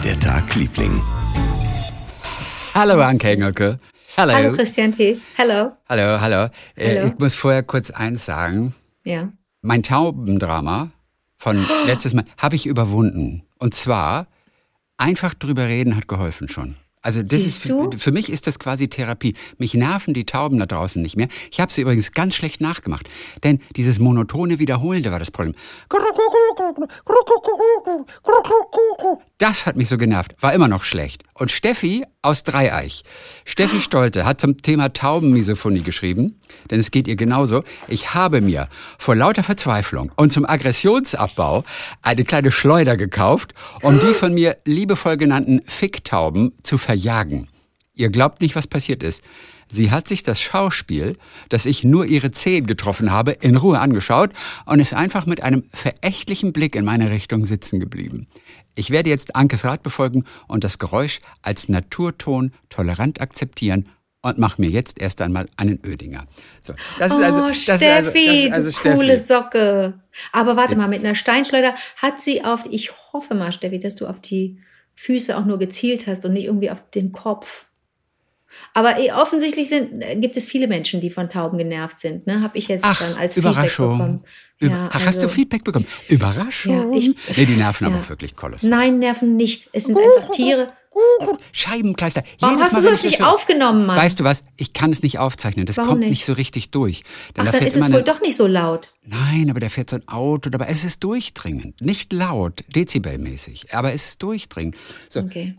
war der Tag, Liebling? Hallo, Anke Engelke. Hallo. Hallo Christian Thies. Hallo. Hallo, hallo. Äh, Hallo. ich muss vorher kurz eins sagen. Ja. Mein Taubendrama von letztes Mal habe ich überwunden. Und zwar, einfach drüber reden hat geholfen schon. Also das Siehst ist du? für mich ist das quasi Therapie. Mich nerven die Tauben da draußen nicht mehr. Ich habe sie übrigens ganz schlecht nachgemacht, denn dieses monotone Wiederholende war das Problem. Das hat mich so genervt. War immer noch schlecht. Und Steffi aus Dreieich. Steffi Stolte hat zum Thema Taubenmisophonie geschrieben, denn es geht ihr genauso. Ich habe mir vor lauter Verzweiflung und zum Aggressionsabbau eine kleine Schleuder gekauft, um die von mir liebevoll genannten Ficktauben zu verjagen. Ihr glaubt nicht, was passiert ist. Sie hat sich das Schauspiel, dass ich nur ihre Zehen getroffen habe, in Ruhe angeschaut und ist einfach mit einem verächtlichen Blick in meine Richtung sitzen geblieben. Ich werde jetzt Ankes Rat befolgen und das Geräusch als Naturton tolerant akzeptieren und mache mir jetzt erst einmal einen Ödinger. So, das ist also, oh, das Steffi, ist also, das ist also Steffi. coole Socke. Aber warte mal, mit einer Steinschleuder hat sie auf, ich hoffe mal, Steffi, dass du auf die Füße auch nur gezielt hast und nicht irgendwie auf den Kopf. Aber eh, offensichtlich sind, äh, gibt es viele Menschen, die von Tauben genervt sind. Ne? Habe ich jetzt Ach, dann als Überraschung. Feedback bekommen. Über Ja, Ach, hast also- du Feedback bekommen? Überraschung. Ja, ich- nee, die nerven Ja. aber wirklich kolossal. Nein, Nerven nicht. Es sind einfach Tiere. Scheibenkleister. Warum Jedes hast Mal, du das ich nicht aufgenommen, Mann? Weißt du was? Ich kann es nicht aufzeichnen. Das Warum kommt nicht? nicht? so richtig durch. Denn Ach, da dann ist es wohl eine- doch nicht so laut. Nein, aber da fährt so ein Auto, aber es ist durchdringend. Nicht laut, dezibelmäßig, aber es ist durchdringend. So. Okay.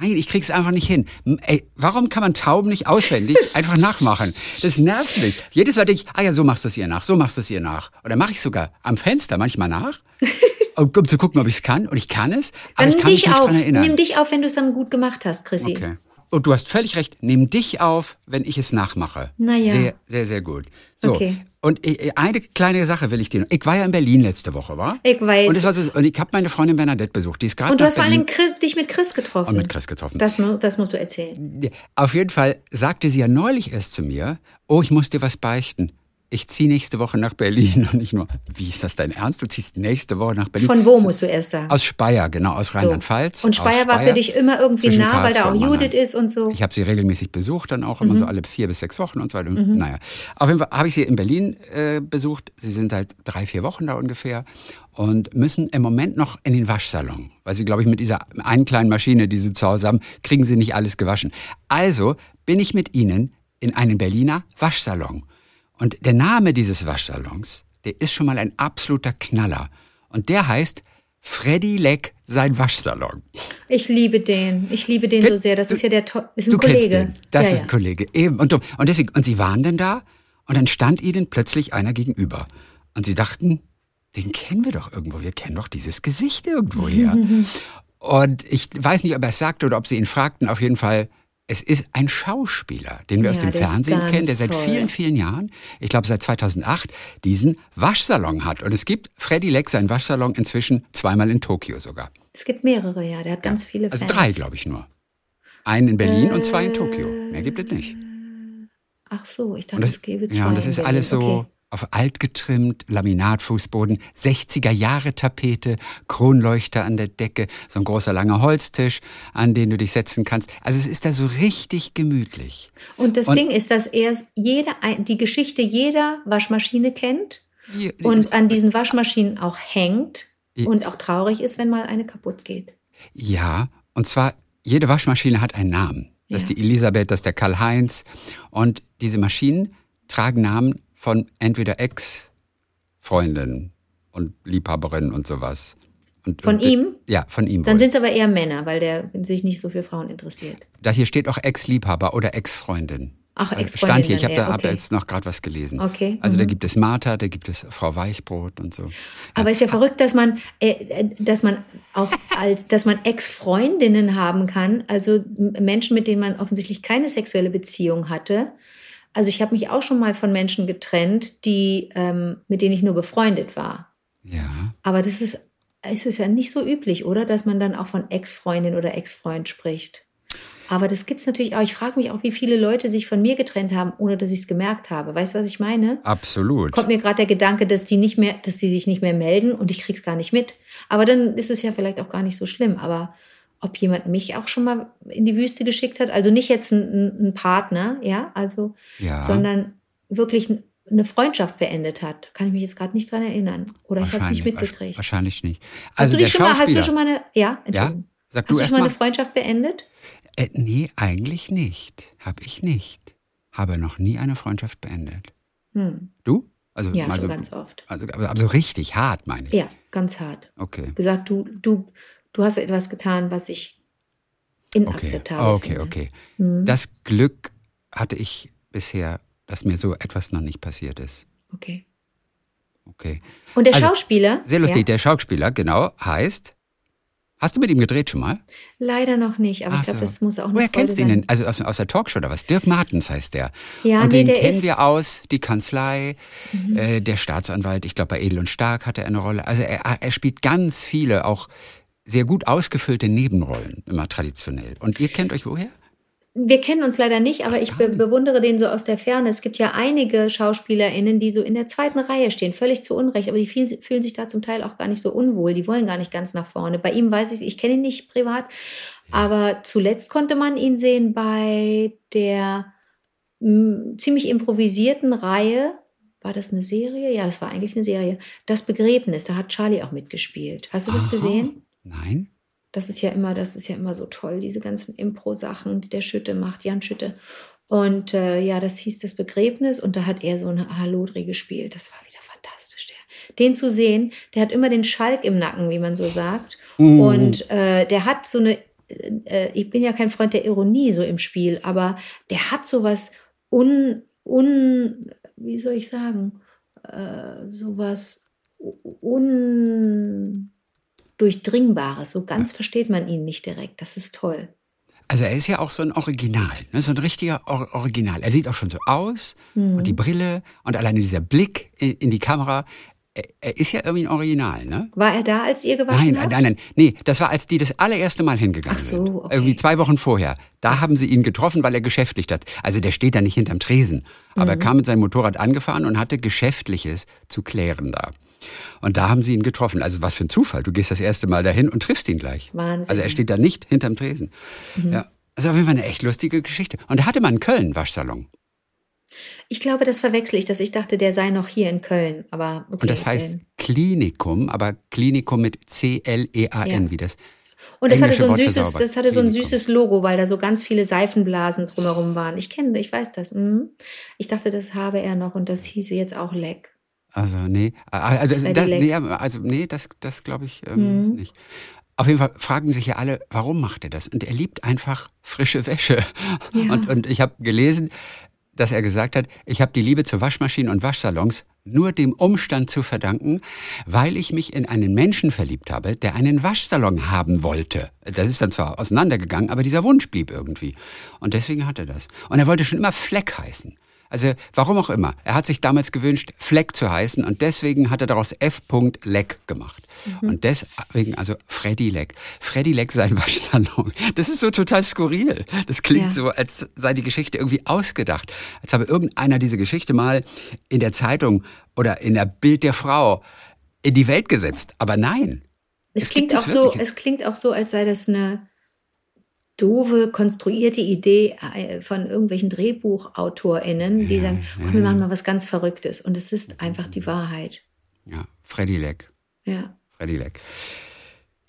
Nein, ich krieg's einfach nicht hin. Ey, warum kann man Tauben nicht auswendig einfach nachmachen? Das nervt mich. Jedes Mal denke ich, ah ja, so machst du es ihr nach, so machst du es ihr nach. Oder mache ich sogar am Fenster manchmal nach, um, um zu gucken, ob ich es kann. Und ich kann es, aber Dann ich kann mich nicht auf. dran erinnern. Nimm dich auf, wenn du es dann gut gemacht hast, Chrissy. Okay. Und du hast völlig recht, nimm dich auf, wenn ich es nachmache. Na ja. Sehr, sehr, sehr gut. So. Okay. Und ich- eine kleine Sache will ich dir. Ich war ja in Berlin letzte Woche, war? Ich weiß. Und, es war so, und ich habe meine Freundin Bernadette besucht. Die ist gerade Und du hast vor. Dingen Chris, dich mit Chris getroffen. Und mit Chris getroffen. Das, das musst du erzählen. Auf jeden Fall sagte sie ja neulich erst zu mir, oh, ich muss dir was beichten. Ich ziehe nächste Woche nach Berlin. Und nicht nur, wie ist das dein Ernst? Du ziehst nächste Woche nach Berlin. Von wo musst du erst sagen? Aus Speyer, genau, aus So. Rheinland-Pfalz. Und Speyer aus war für dich immer irgendwie nah, weil da auch Judith ist und so. Ich habe sie regelmäßig besucht, dann auch immer Mhm. so alle vier bis sechs Wochen und so weiter. Naja, auf jeden Fall habe ich sie in Berlin äh, besucht. Sie sind halt drei, vier Wochen da ungefähr und müssen im Moment noch in den Waschsalon, weil sie, glaube ich, mit dieser einen kleinen Maschine, die sie zu Hause haben, kriegen sie nicht alles gewaschen. Also bin ich mit ihnen in einen Berliner Waschsalon. Und der Name dieses Waschsalons, der ist schon mal ein absoluter Knaller. Und der heißt Freddy Leck sein Waschsalon. Ich liebe den. Ich liebe den so sehr. Das ist ja der ist ein Du Kollege. kennst den. Das ja, ist ja. ein Kollege. Eben. Und, du- und, deswegen, und sie waren denn da und dann stand ihnen plötzlich einer gegenüber. Und sie dachten, den kennen wir doch irgendwo. Wir kennen doch dieses Gesicht irgendwo her. und ich weiß nicht, ob er es sagte oder ob sie ihn fragten. Auf jeden Fall, es ist ein Schauspieler, den wir aus Ja, dem der ist Fernsehen kennen, der seit toll. vielen, vielen Jahren, ich glaube seit 2008, diesen Waschsalon hat. Und es gibt Freddy Leck seinen Waschsalon inzwischen zweimal in Tokio sogar. Es gibt mehrere, ja. Der hat ganz viele Also Fans. drei, glaube ich nur. Einen in Berlin und zwei in Tokio. Mehr gibt es nicht. Ach so, ich dachte, das, es gäbe zwei. ja, und das ist Berlin. alles so Okay. Auf alt getrimmt, Laminatfußboden, 60er Jahre Tapete, Kronleuchter an der Decke, so ein großer langer Holztisch, an den du dich setzen kannst. Also es ist da so richtig gemütlich. Und das Und- Ding ist, dass er jede, die Geschichte jeder Waschmaschine kennt Hier- und an diesen Waschmaschinen auch hängt Ja. und auch traurig ist, wenn mal eine kaputt geht. Ja, und zwar jede Waschmaschine hat einen Namen. Das ist Ja. die Elisabeth, das ist der Karl-Heinz. Und diese Maschinen tragen Namen von entweder Ex-Freundinnen und Liebhaberinnen und sowas. Und, Von und, ihm? Ja, von ihm. Dann sind es aber eher Männer, weil der sich nicht so für Frauen interessiert. Da hier steht auch Ex-Liebhaber oder Ex-Freundin. Ach, Also Ex-Freundin Stand hier, ich habe da, eher, hab da okay. jetzt noch gerade was gelesen. Okay, Also da mhm. gibt es Martha, da gibt es Frau Weichbrot und so. Aber ist ja verrückt, dass man, äh, äh, dass man auch als, dass man Ex-Freundinnen haben kann, also Menschen, mit denen man offensichtlich keine sexuelle Beziehung hatte. Also ich habe mich auch schon mal von Menschen getrennt, die, ähm, mit denen ich nur befreundet war. Ja. Aber das ist, es ist ja nicht so üblich, oder? Dass man dann auch von Ex-Freundin oder Ex-Freund spricht. Aber das gibt es natürlich auch. Ich frage mich auch, wie viele Leute sich von mir getrennt haben, ohne dass ich es gemerkt habe. Weißt du, was ich meine? Absolut. Kommt mir gerade der Gedanke, dass die nicht mehr, dass die sich nicht mehr melden und ich krieg's gar nicht mit. Aber dann ist es ja vielleicht auch gar nicht so schlimm. Aber ob jemand mich auch schon mal in die Wüste geschickt hat, also nicht jetzt ein, ein Partner, ja, also, Ja. sondern wirklich eine Freundschaft beendet hat, kann ich mich jetzt gerade nicht dran erinnern. Oder ich habe es nicht mitgekriegt. Wahrscheinlich nicht. Hast Also du der dich schon mal, hast du schon mal eine, ja, ja? Sag Hast du du schon mal mal. eine Freundschaft beendet? Äh, nee, eigentlich nicht. Habe ich nicht. Habe noch nie eine Freundschaft beendet. Hm. Du? Also Ja, mal schon so, ganz oft. also, aber, aber so richtig hart, meine ich. Ja, ganz hart. Okay. Gesagt, du, du, du hast etwas getan, was ich Okay. inakzeptabel Okay, finde. okay. Hm. Das Glück hatte ich bisher, dass mir so etwas noch nicht passiert ist. Okay. Okay. Und der Also, Schauspieler? Sehr lustig. Ja, Der Schauspieler, genau, heißt. Hast du mit ihm gedreht schon mal? leider noch nicht, aber Ach ich glaube, so. das muss auch eine Woher kennst du ihn denn? Also aus, aus der Talkshow oder was? Dirk Martens heißt der. Ja, und nee, den der kennen Mhm. wir aus, die Kanzlei, äh, der Staatsanwalt, ich glaube bei Edel und Stark hatte er eine Rolle. Also er, er spielt ganz viele, auch sehr gut ausgefüllte Nebenrollen, immer traditionell. Und ihr kennt euch woher? Wir kennen uns leider nicht, aber ich be bewundere den so aus der Ferne. Es gibt ja einige SchauspielerInnen, die so in der zweiten Reihe stehen, völlig zu Unrecht, aber die fühlen, fühlen sich da zum Teil auch gar nicht so unwohl. Die wollen gar nicht ganz nach vorne. Bei ihm weiß ich, ich kenne ihn nicht privat, aber zuletzt konnte man ihn sehen bei der m, ziemlich improvisierten Reihe. War das eine Serie? Ja, das war eigentlich eine Serie. Das Begräbnis, da hat Charlie auch mitgespielt. Hast du das Aha. gesehen? Nein? Das ist ja immer, das ist ja immer so toll, diese ganzen Impro-Sachen, die der Schütte macht, Jan Schütte. Und äh, ja, das hieß das Begräbnis und da hat er so eine Halodri gespielt. Das war wieder fantastisch. Der. Den zu sehen, der hat immer den Schalk im Nacken, wie man so sagt. Mhm. Und äh, der hat so eine, äh, ich bin ja kein Freund der Ironie so im Spiel, aber der hat sowas un, un, wie soll ich sagen, äh, sowas undurchdringbares. So ganz versteht man ihn nicht direkt. Das ist toll. Also er ist ja auch so ein Original, ne? so ein richtiger Or Original. Er sieht auch schon so aus Mhm. und die Brille und alleine dieser Blick in, in die Kamera. Er, er ist ja irgendwie ein Original, ne? War er da, als ihr gewaschen Nein, habt? nein, nein. Nee, das war, als die das allererste Mal hingegangen Ach so, sind. okay. Irgendwie zwei Wochen vorher. Da haben sie ihn getroffen, weil er geschäftlich hat. Also der steht da nicht hinterm Tresen. Aber Mhm. er kam mit seinem Motorrad angefahren und hatte Geschäftliches zu klären da. Und da haben sie ihn getroffen. Also was für ein Zufall. Du gehst das erste Mal dahin und triffst ihn gleich. Wahnsinn. Mhm. Also er steht da nicht hinterm Tresen. Ja. Das ist auf jeden Fall eine echt lustige Geschichte. Und er hatte mal einen Köln-Waschsalon. Ich glaube, das verwechsel ich, dass ich dachte, der sei noch hier in Köln. Aber okay, Und das heißt denn- Klinikum, aber Klinikum mit C-L-E-A-N, Ja. wie das. Und das hatte so ein süßes, das hatte so ein süßes Logo, weil da so ganz viele Seifenblasen drumherum waren. Ich kenne, ich weiß das. Mhm. Ich dachte, das habe er noch und das hieße jetzt auch Leck. Also, nee. Also, Freddy da, Leck. nee, also, nee, das, das glaube ich ähm, Mhm. nicht. Auf jeden Fall fragen sich ja alle, warum macht er das? Und er liebt einfach frische Wäsche. Ja. Und, und ich habe gelesen, dass er gesagt hat, ich habe die Liebe zu Waschmaschinen und Waschsalons nur dem Umstand zu verdanken, weil ich mich in einen Menschen verliebt habe, der einen Waschsalon haben wollte. Das ist dann zwar auseinandergegangen, aber dieser Wunsch blieb irgendwie. Und deswegen hat er das. Und er wollte schon immer Fleck heißen. Also warum auch immer. Er hat sich damals gewünscht, Fleck zu heißen und deswegen hat er daraus F. Leck gemacht. Und deswegen also Freddy Leck. Freddy Leck sein Waschsalon. Das ist so total skurril. Das klingt Ja. so, als sei die Geschichte irgendwie ausgedacht. Als habe irgendeiner diese Geschichte mal in der Zeitung oder in der Bild der Frau in die Welt gesetzt. Aber nein. Es, Es klingt auch so, es klingt auch so, als sei das eine doofe, konstruierte Idee äh, von irgendwelchen DrehbuchautorInnen, die sagen, oh, wir machen mal was ganz Verrücktes. Und es ist einfach die Wahrheit. Ja, Freddy Leck. Ja. Freddy Leck.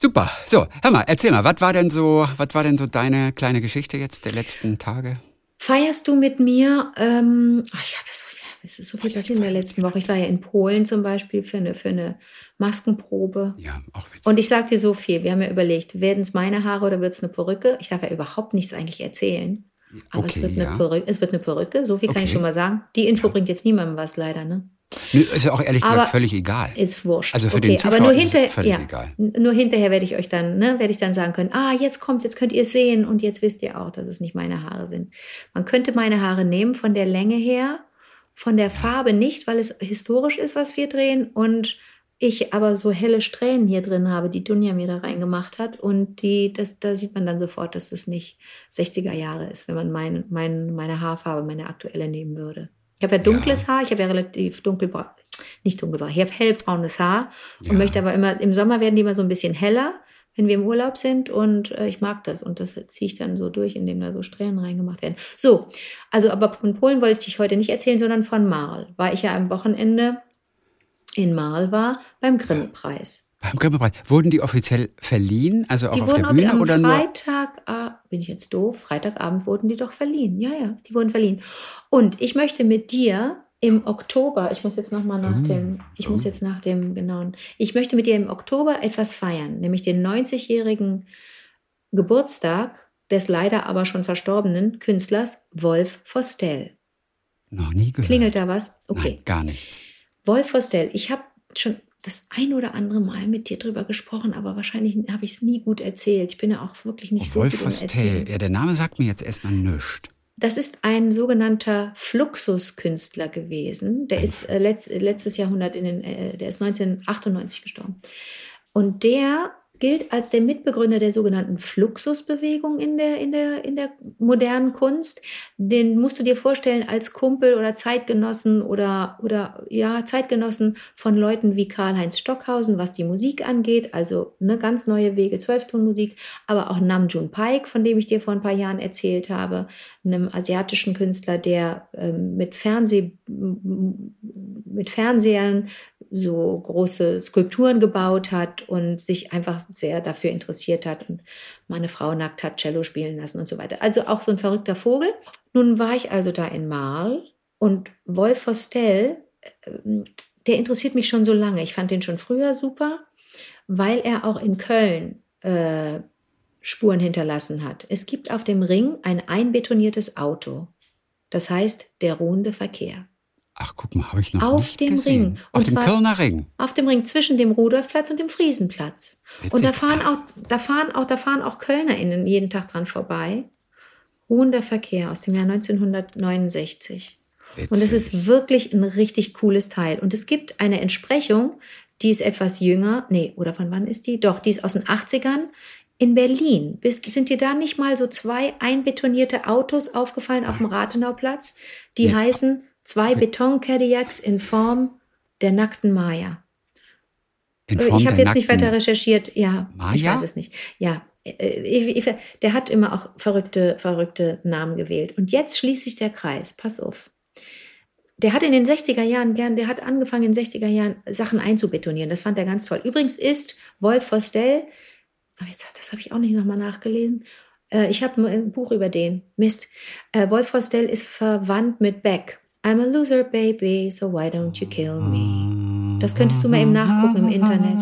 Super. So, hör mal, erzähl mal, was war denn so, was war denn so deine kleine Geschichte jetzt der letzten Tage? Feierst du mit mir? Ähm, ach, ich habe so, es ist so viel passiert in der letzten Woche. Ich war ja in Polen zum Beispiel für eine, für eine Maskenprobe. Ja, auch witzig. Und ich sag dir so viel, wir haben ja überlegt, werden es meine Haare oder wird es eine Perücke? Ich darf ja überhaupt nichts eigentlich erzählen. Aber es, Okay, wird eine ja. Perücke, es wird eine Perücke, so viel kann ich Okay. schon mal sagen. Die Info bringt jetzt niemandem was, leider, ne? Nö, ist ja auch ehrlich Aber- gesagt völlig egal. Ist wurscht. Also für okay, den Zuschauer aber nur ist es hinterher, völlig ja, egal. nur hinterher werde ich euch dann, ne, werde ich dann sagen können, ah, jetzt kommt's, jetzt könnt ihr es sehen und jetzt wisst ihr auch, dass es nicht meine Haare sind. Man könnte meine Haare nehmen von der Länge her, von der Farbe nicht, weil es historisch ist, was wir drehen und ich aber so helle Strähnen hier drin habe, die Dunja mir da reingemacht hat. Und die, das, da sieht man dann sofort, dass das nicht 60er Jahre ist, wenn man mein, mein, meine Haarfarbe, meine aktuelle nehmen würde. Ich habe ja dunkles ja. Haar, ich habe ja relativ dunkelbraun, nicht dunkelbraun, ich habe hellbraunes Haar und ja. möchte aber immer, im Sommer werden die immer so ein bisschen heller, wenn wir im Urlaub sind und äh, ich mag das und das ziehe ich dann so durch, indem da so Strähnen reingemacht werden. So, also aber von Polen wollte ich heute nicht erzählen, sondern von Marl. War ich ja am Wochenende in Marl war, beim Grimme-Preis. Beim Grimme-Preis. Wurden die offiziell verliehen? Also auch die auf der Bühne am oder Freitag, nur? Ah, bin ich jetzt doof? Freitagabend wurden die doch verliehen. Ja, ja, die wurden verliehen. Und ich möchte mit dir im Oktober, ich muss jetzt noch mal nach mm. dem, ich mm. muss jetzt nach dem genauen, ich möchte mit dir im Oktober etwas feiern, nämlich den 90-jährigen Geburtstag des leider aber schon verstorbenen Künstlers Wolf Vostell. Noch nie gehört. Klingelt da was? Okay. Nein, gar nichts. Wolf Vostell, ich habe schon das ein oder andere Mal mit dir drüber gesprochen, aber wahrscheinlich habe ich es nie gut erzählt. Ich bin ja auch wirklich nicht oh, so Wolf gut Vostell, ja, der Name sagt mir jetzt erstmal nichts. Das ist ein sogenannter Fluxuskünstler gewesen. Der ist äh, letzt, letztes Jahrhundert in den, äh, der ist 1998 gestorben. Und der gilt als der Mitbegründer der sogenannten Fluxusbewegung in der, in der, in der modernen Kunst. Den musst du dir vorstellen als Kumpel oder Zeitgenossen oder, oder ja, Zeitgenossen von Leuten wie Karl-Heinz Stockhausen, was die Musik angeht, also eine ganz neue Wege, Zwölftonmusik, aber auch Namjoon Paik, von dem ich dir vor ein paar Jahren erzählt habe, einem asiatischen Künstler, der ähm, mit Fernseh, mit Fernsehern so große Skulpturen gebaut hat und sich einfach sehr dafür interessiert hat und meine Frau nackt hat Cello spielen lassen und so weiter. Also auch so ein verrückter Vogel. Nun war ich also da in Marl und Wolf Vostell, ähm, der interessiert mich schon so lange. Ich fand den schon früher super, weil er auch in Köln äh, Spuren hinterlassen hat. Es gibt auf dem Ring ein einbetoniertes Auto. Das heißt der ruhende Verkehr. Ach, guck mal, habe ich noch auf nicht dem gesehen. Ring. Auf dem Kölner Ring. Auf dem Ring zwischen dem Rudolfplatz und dem Friesenplatz. Witzig. Und da fahren auch, da fahren auch, da fahren auch KölnerInnen jeden Tag dran vorbei. Ruhender Verkehr aus dem Jahr 1969. Witzig. Und es ist wirklich ein richtig cooles Teil. Und es gibt eine Entsprechung, die ist etwas jünger. Nee, oder von wann ist die? Doch, die ist aus den 80ern in Berlin. Bist, sind dir da nicht mal so zwei einbetonierte Autos aufgefallen auf dem Rathenauplatz? Die nee. heißen Zwei Beton-Cadillacs in Form der nackten Maya. In äh, Form ich habe jetzt nicht weiter recherchiert. Ja, Maya? ich weiß es nicht. Ja, äh, ich, ich, der hat immer auch verrückte, verrückte Namen gewählt. Und jetzt schließt sich der Kreis. Pass auf. Der hat in den 60er Jahren gern, der hat angefangen in den 60er Jahren Sachen einzubetonieren. Das fand er ganz toll. Übrigens ist Wolf Vostell, oh, jetzt, das habe ich auch nicht nochmal nachgelesen. Äh, ich habe ein Buch über den. Mist. Wolf Vostell ist verwandt mit Beck. I'm a loser, baby, so why don't you kill me? Das könntest du mal eben nachgucken im Internet.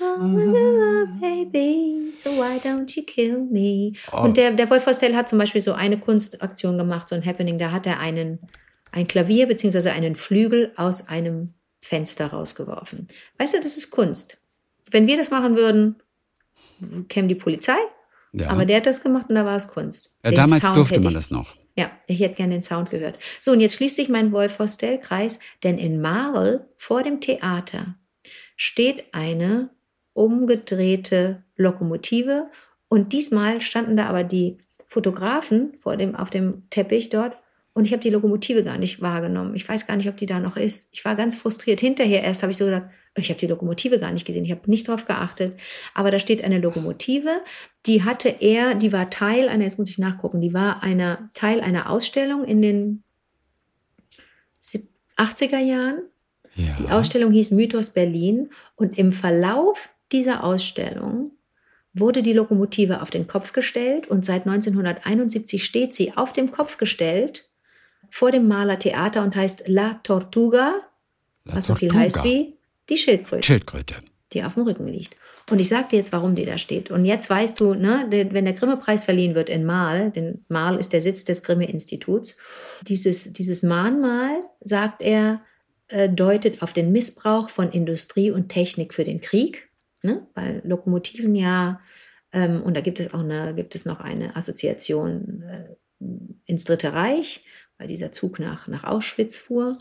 I'm a loser, baby, so why don't you kill me? Oh. Und der, der Wolf Hostel hat zum Beispiel so eine Kunstaktion gemacht, so ein Happening. Da hat er einen, ein Klavier bzw. einen Flügel aus einem Fenster rausgeworfen. Weißt du, das ist Kunst. Wenn wir das machen würden, käme die Polizei. Ja. Aber der hat das gemacht und da war es Kunst. Ja, damals Sound durfte man das noch. Ja, ich hätte gerne den Sound gehört. So, und jetzt schließt sich mein Wolf-Hostel-Kreis, denn in Marl vor dem Theater steht eine umgedrehte Lokomotive und diesmal standen da aber die Fotografen vor dem, auf dem Teppich dort und ich habe die Lokomotive gar nicht wahrgenommen. Ich weiß gar nicht, ob die da noch ist. Ich war ganz frustriert. Hinterher erst habe ich so gedacht, ich habe die Lokomotive gar nicht gesehen. Ich habe nicht drauf geachtet. Aber da steht eine Lokomotive, die hatte er, die war Teil einer, jetzt muss ich nachgucken, die war einer, Teil einer Ausstellung in den 80er Jahren. Ja. Die Ausstellung hieß Mythos Berlin. Und im Verlauf dieser Ausstellung wurde die Lokomotive auf den Kopf gestellt und seit 1971 steht sie auf dem Kopf gestellt vor dem Maler Theater und heißt La Tortuga, La was so viel heißt wie die Schildkröte. Schildkröte. Die auf dem Rücken liegt. Und ich sag dir jetzt, warum die da steht. Und jetzt weißt du, ne, wenn der Grimme-Preis verliehen wird in Mal, denn Mal ist der Sitz des Grimme-Instituts, dieses, dieses Mahnmal, sagt er, äh, deutet auf den Missbrauch von Industrie und Technik für den Krieg, ne? weil Lokomotiven ja, ähm, und da gibt es auch eine, gibt es noch eine Assoziation äh, ins Dritte Reich, weil dieser Zug nach, nach Auschwitz fuhr.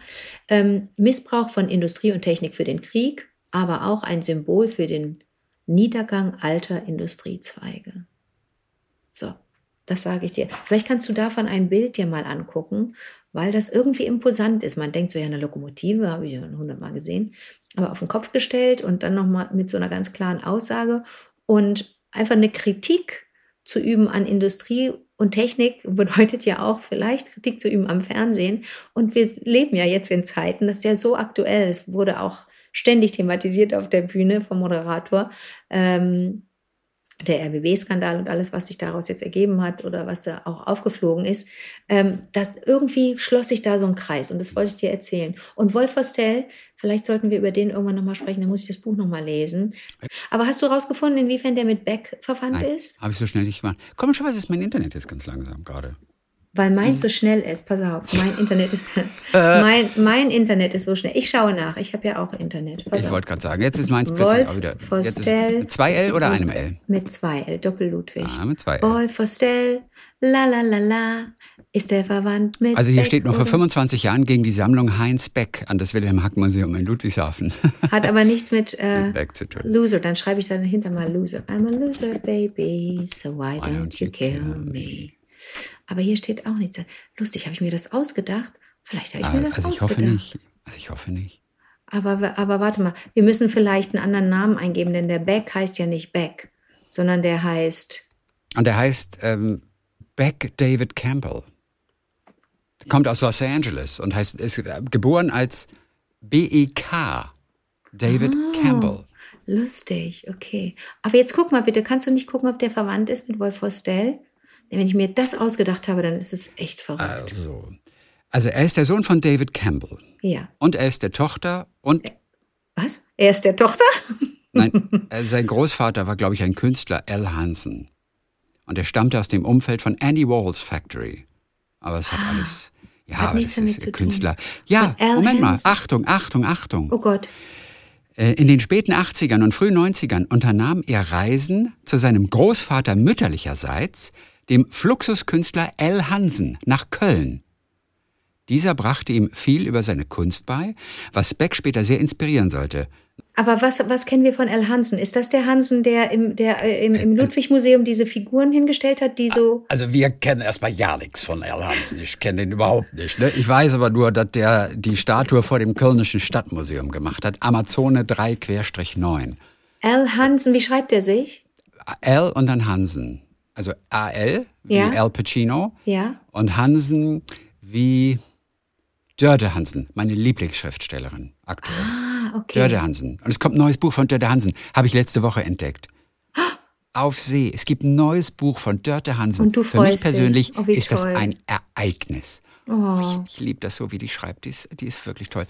Ähm, Missbrauch von Industrie und Technik für den Krieg, aber auch ein Symbol für den Niedergang alter Industriezweige. So, das sage ich dir. Vielleicht kannst du davon ein Bild dir mal angucken, weil das irgendwie imposant ist. Man denkt so, ja, eine Lokomotive habe ich ja hundertmal gesehen, aber auf den Kopf gestellt und dann nochmal mit so einer ganz klaren Aussage und einfach eine Kritik zu üben an Industrie und Technik bedeutet ja auch vielleicht Kritik zu üben am Fernsehen. Und wir leben ja jetzt in Zeiten, das ist ja so aktuell, es wurde auch ständig thematisiert auf der Bühne vom Moderator. Ähm, der RBB-Skandal und alles, was sich daraus jetzt ergeben hat oder was da auch aufgeflogen ist, ähm, das irgendwie schloss sich da so ein Kreis und das wollte ich dir erzählen. Und Wolf Vostell, vielleicht sollten wir über den irgendwann nochmal sprechen, da muss ich das Buch nochmal lesen. Aber hast du herausgefunden, inwiefern der mit Beck verwandt Nein, ist? Habe ich so schnell nicht gemacht. Komischerweise ist mein Internet jetzt ganz langsam gerade. Weil mein so schnell ist, pass auf, mein Internet ist mein, mein Internet ist so schnell. Ich schaue nach, ich habe ja auch Internet. Pass ich wollte gerade sagen, jetzt ist meins plötzlich auch wieder. Vostell, mit zwei L oder einem L? Mit zwei L, Doppel-Ludwig. Ah, mit zwei L. Wolf Vostell, la la la la, ist der verwandt mit. Also hier Beck steht noch vor oder- 25 Jahren gegen die Sammlung Heinz Beck an das Wilhelm Hack Museum in Ludwigshafen Hat aber nichts mit äh, mit Beck zu tun. Loser, dann schreibe ich da dahinter mal Loser. I'm a loser, baby, so why, don't, you kill me? Aber hier steht auch nichts. Lustig, habe ich mir das ausgedacht? Vielleicht habe ich mir das Also ich ausgedacht. hoffe nicht. Also ich hoffe nicht. Aber, aber warte mal, wir müssen vielleicht einen anderen Namen eingeben, denn der Beck heißt ja nicht Beck, sondern der heißt. Und der heißt ähm, Beck David Campbell. Kommt aus Los Angeles und heißt, ist äh, geboren als B.E.K. David Ah. Campbell. Lustig, okay. Aber jetzt guck mal bitte, kannst du nicht gucken, ob der verwandt ist mit Wolf Vostell? Wenn ich mir das ausgedacht habe, dann ist es echt verrückt. Also, also er ist der Sohn von David Campbell. ja. Und er ist der Tochter und Was? Er ist der Tochter? Nein, äh, sein Großvater war, glaube ich, ein Künstler, Al Hansen. Und er stammte aus dem Umfeld von Andy Warhols Factory. Aber es hat alles. Ja, Ah, Hat aber nichts das damit ist zu tun. Künstler. Ja, Moment mal. Achtung, Achtung, Achtung. Oh Gott. Äh, In den späten 80ern und frühen 90ern unternahm er Reisen zu seinem Großvater mütterlicherseits, dem Fluxuskünstler Al Hansen, nach Köln. Dieser brachte ihm viel über seine Kunst bei, was Beck später sehr inspirieren sollte. Aber was, was kennen wir von L. Hansen? Ist das der Hansen, der im, der, äh, im, im Ludwig-Museum diese Figuren hingestellt hat, die so. Also wir kennen erstmal ja nichts von Al Hansen. Ich kenne den überhaupt nicht. Ne? Ich weiß aber nur, dass der die Statue vor dem Kölnischen Stadtmuseum gemacht hat. Amazone 3-9. L. Hansen, wie schreibt er sich? Al und dann Hansen. Also A-L wie Ja. Al Pacino. Ja. Und Hansen wie Dörte Hansen, meine Lieblingsschriftstellerin aktuell. Ah, okay. Dörte Hansen. Und es kommt ein neues Buch von Dörte Hansen. Habe ich letzte Woche entdeckt. Auf See. Es gibt ein neues Buch von Dörte Hansen. Und du Für mich persönlich Oh, wie ist das toll. ein Ereignis. Oh. Ich, ich liebe das so, wie die schreibt. Die ist, die ist wirklich toll.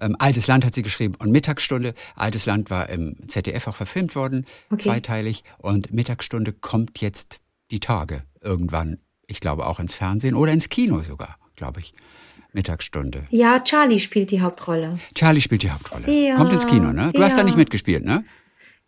Ähm, Altes Land hat sie geschrieben und Mittagsstunde. Altes Land war im ZDF auch verfilmt worden, Okay. zweiteilig. Und Mittagsstunde kommt jetzt die Tage irgendwann. Ich glaube auch ins Fernsehen oder ins Kino sogar, glaube ich. Mittagsstunde. Ja, Charlie spielt die Hauptrolle. Charlie spielt die Hauptrolle. Ja, Kommt ins Kino, ne? Du hast da ja. nicht mitgespielt, ne?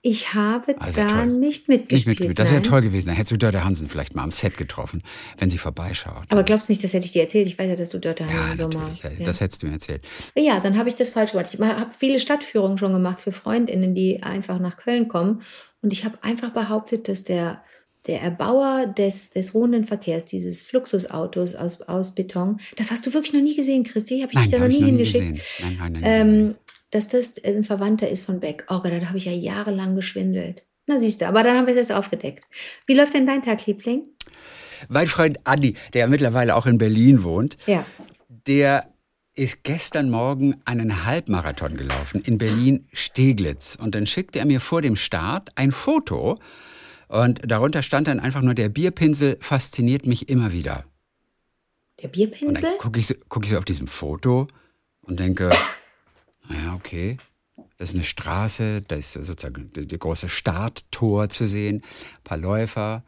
Ich habe Also da toll. nicht Nicht mitgespielt. mitgespielt. Das wäre toll gewesen. Da hättest du Dörte Hansen vielleicht mal am Set getroffen, wenn sie vorbeischaut. Aber glaubst du nicht, das hätte ich dir erzählt? Ich weiß ja, dass du dort ja, Hansen so natürlich. magst. Das hättest du mir erzählt. Ja, dann habe ich das falsch gemacht. Ich habe viele Stadtführungen schon gemacht für Freundinnen, die einfach nach Köln kommen. Und ich habe einfach behauptet, dass der, der Erbauer des, des ruhenden Verkehrs, dieses Fluxusautos aus, aus Beton, das hast du wirklich noch nie gesehen, Christi? Habe ich Nein, dich da noch habe nie noch nie hingeschickt? gesehen. Nein, nein. Ähm, dass das ein Verwandter ist von Beck. Oh Gott, da habe ich ja jahrelang geschwindelt. Na siehst du, aber dann haben wir es erst aufgedeckt. Wie läuft denn dein Tag, Liebling? Mein Freund Andi, der ja mittlerweile auch in Berlin wohnt, Ja. der ist gestern Morgen einen Halbmarathon gelaufen in Berlin-Steglitz. Und dann schickte er mir vor dem Start ein Foto. Und darunter stand dann einfach nur, der Bierpinsel fasziniert mich immer wieder. Der Und Bierpinsel? dann gucke ich, so, guck ich so auf diesem Foto und denke, naja, okay, das ist eine Straße, da ist sozusagen der große Starttor zu sehen, ein paar Läufer.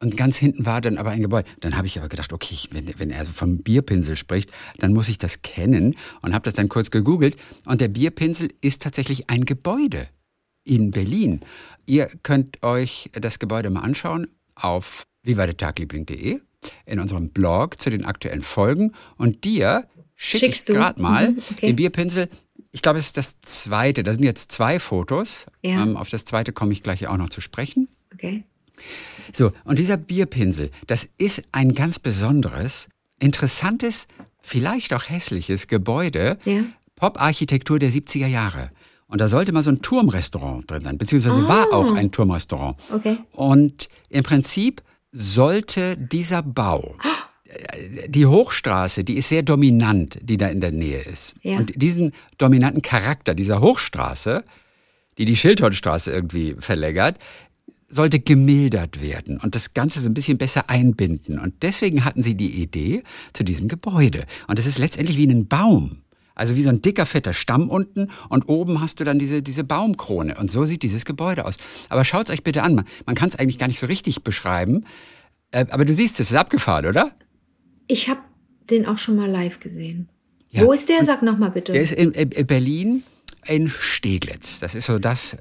Und ganz hinten war dann aber ein Gebäude. Dann habe ich aber gedacht, okay, wenn, wenn er so vom Bierpinsel spricht, dann muss ich das kennen und habe das dann kurz gegoogelt. Und der Bierpinsel ist tatsächlich ein Gebäude in Berlin. Ihr könnt euch das Gebäude mal anschauen auf vivadettagliebling.de in unserem Blog zu den aktuellen Folgen und dir schicke ich Schickst du? gerade mal Mhm, okay. den Bierpinsel. Ich glaube, es ist das zweite. Da sind jetzt zwei Fotos. Ja. Ähm, auf das zweite komme ich gleich auch noch zu sprechen. Okay. So, und dieser Bierpinsel, das ist ein ganz besonderes, interessantes, vielleicht auch hässliches Gebäude, Ja. Pop-Architektur der 70er Jahre. Und da sollte mal so ein Turmrestaurant drin sein, beziehungsweise war Ah. auch ein Turmrestaurant. Okay. Und im Prinzip sollte dieser Bau, die Hochstraße, die ist sehr dominant, die da in der Nähe ist. Ja. Und diesen dominanten Charakter dieser Hochstraße, die die Schildhornstraße irgendwie verlängert, sollte gemildert werden und das Ganze so ein bisschen besser einbinden. Und deswegen hatten sie die Idee zu diesem Gebäude. Und das ist letztendlich wie ein Baum. Also wie so ein dicker, fetter Stamm unten und oben hast du dann diese, diese Baumkrone. Und so sieht dieses Gebäude aus. Aber schaut euch bitte an. Man, man kann es eigentlich gar nicht so richtig beschreiben. Äh, aber du siehst, es ist abgefahren, oder? Ich habe den auch schon mal live gesehen. Ja. Wo ist der? Sag nochmal bitte. Der ist in, in Berlin in Steglitz. Das ist so das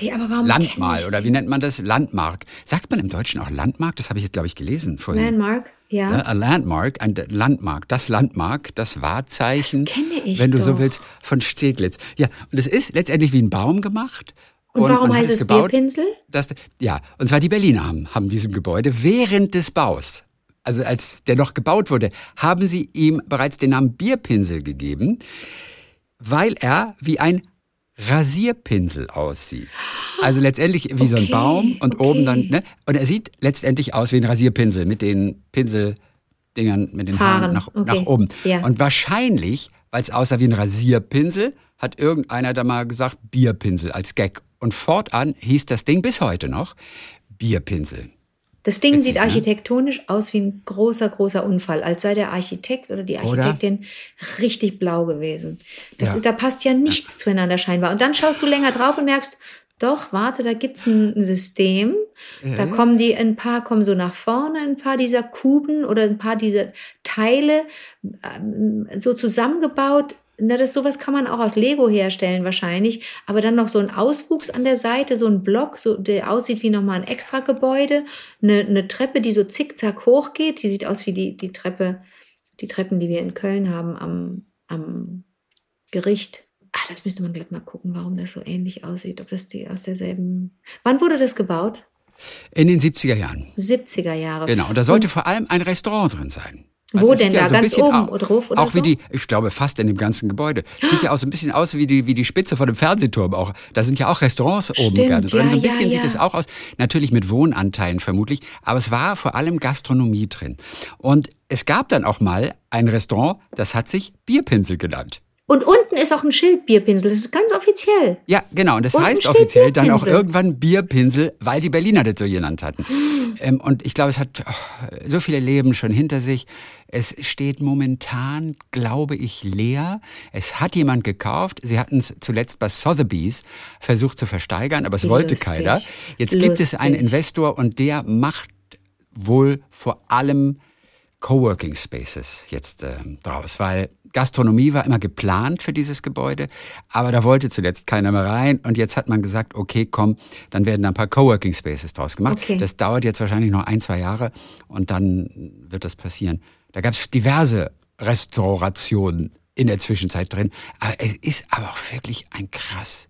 Die, warum Landmal oder wie nennt man das? Landmark. Sagt man im Deutschen auch Landmark? Das habe ich jetzt, glaube ich, gelesen vorhin. Landmark? Ja. Ja, ein Landmark, ein Landmark, das Landmark, das Wahrzeichen, Das kenne ich wenn du so doch. willst, von Steglitz. Ja, und es ist letztendlich wie ein Baum gemacht. Und warum man hat heißt es gebaut, Bierpinsel? dass, ja, und zwar die Berliner haben, haben diesem Gebäude während des Baus, also als der noch gebaut wurde, haben sie ihm bereits den Namen Bierpinsel gegeben, weil er wie ein Rasierpinsel aussieht. Also letztendlich wie so ein Okay, Baum und okay. oben dann, ne? Und er sieht letztendlich aus wie ein Rasierpinsel mit den Pinseldingern, mit den Haaren, Haaren, nach, okay, nach oben. ja. Und wahrscheinlich, weil es aussah wie ein Rasierpinsel, hat irgendeiner da mal gesagt Bierpinsel als Gag. Und fortan hieß das Ding bis heute noch Bierpinsel. Das Ding Witzig, sieht ne? architektonisch aus wie ein großer, großer Unfall, als sei der Architekt oder die Architektin richtig blau gewesen. Das Ja. ist, da passt ja nichts zueinander scheinbar. Und dann schaust du länger drauf und merkst, doch, warte, da gibt's ein, ein System. Da kommen die, ein paar kommen so nach vorne, ein paar dieser Kuben oder ein paar dieser Teile ähm, so zusammengebaut. Na, das sowas kann man auch aus Lego herstellen wahrscheinlich, aber dann noch so ein Auswuchs an der Seite, so ein Block, so der aussieht wie nochmal ein extra Gebäude, eine, eine Treppe, die so zickzack hochgeht, die sieht aus wie die, die Treppe, die Treppen, die wir in Köln haben am, am Gericht. Ah, das müsste man gleich mal gucken, warum das so ähnlich aussieht, ob das die aus derselben. Wann wurde das gebaut? In den 70er Jahren. 70er Jahre. Genau. Und da sollte vor allem ein Restaurant drin sein. Wo es denn sieht da? ein Ganz oben oder drauf oder Auch wie so? die, ich glaube, fast in dem ganzen Gebäude. Sieht ja auch so ein bisschen aus wie die, wie die Spitze von dem Fernsehturm auch. Da sind ja auch Restaurants oben Stimmt, gerne drin. ja, so ein ja, bisschen ja. sieht es auch aus. Natürlich mit Wohnanteilen vermutlich. Aber es war vor allem Gastronomie drin. Und es gab dann auch mal ein Restaurant, das hat sich Bierpinsel genannt. Und unten ist auch ein Schild Bierpinsel. Das ist ganz offiziell. Ja, genau. Und das Unten heißt offiziell dann auch irgendwann Bierpinsel, weil die Berliner das so genannt hatten. ähm, und ich glaube, es hat oh, so viele Leben schon hinter sich. Es steht momentan, glaube ich, leer. Es hat jemand gekauft. Sie hatten es zuletzt bei Sotheby's versucht zu versteigern, aber es Wie wollte lustig. keiner. Jetzt gibt es einen Lustig. Investor und der macht wohl vor allem Coworking Spaces jetzt äh, draus, weil Gastronomie war immer geplant für dieses Gebäude, aber da wollte zuletzt keiner mehr rein und jetzt hat man gesagt, okay, komm, dann werden da ein paar Coworking Spaces draus gemacht. Okay. Das dauert jetzt wahrscheinlich noch ein, zwei Jahre und dann wird das passieren. Da gab es diverse Restaurationen in der Zwischenzeit drin, aber es ist aber auch wirklich ein krass